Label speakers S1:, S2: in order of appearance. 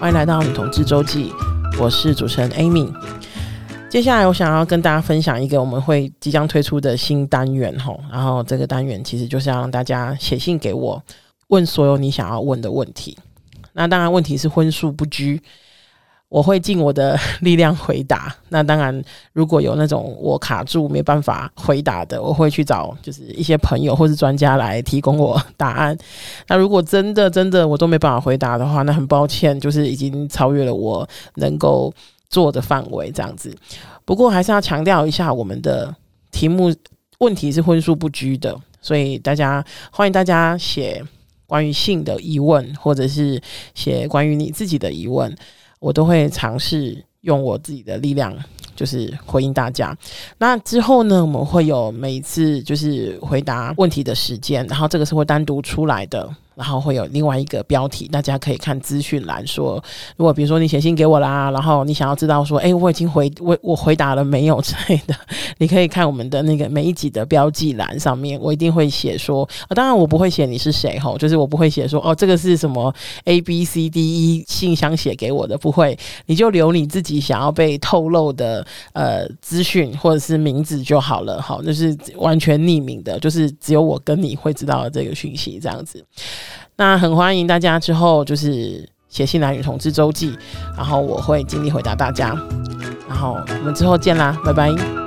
S1: 欢迎来到女同志周记，我是主持人 Amy。接下来我想要跟大家分享一个我们会即将推出的新单元吼，然后这个单元其实就是要让大家写信给我，问所有你想要问的问题。那当然问题是荤素不拘。我会尽我的 力量回答。那当然，如果有那种我卡住没办法回答的，我会去找就是一些朋友或是专家来提供我答案。那如果真的真的我都没办法回答的话，那很抱歉，就是已经超越了我能够做的范围这样子。不过还是要强调一下，我们的题目问题是荤素不拘的，所以大家欢迎大家写关于性的疑问，或者是写关于你自己的疑问。我都会尝试用我自己的力量，就是回应大家。那之后呢，我们会有每一次就是回答问题的时间，然后这个是会单独出来的。然后会有另外一个标题，大家可以看资讯栏说，如果比如说你写信给我啦，然后你想要知道说，哎，我已经回我我回答了没有之类的，你可以看我们的那个每一集的标记栏上面，我一定会写说，当然我不会写你是谁吼，就是我不会写说，哦，这个是什么 A B C D E 信箱写给我的，不会，你就留你自己想要被透露的呃资讯或者是名字就好了，好，就是完全匿名的，就是只有我跟你会知道这个讯息这样子。那很欢迎大家之后就是写信来女同志周记，然后我会尽力回答大家，然后我们之后见啦，拜拜。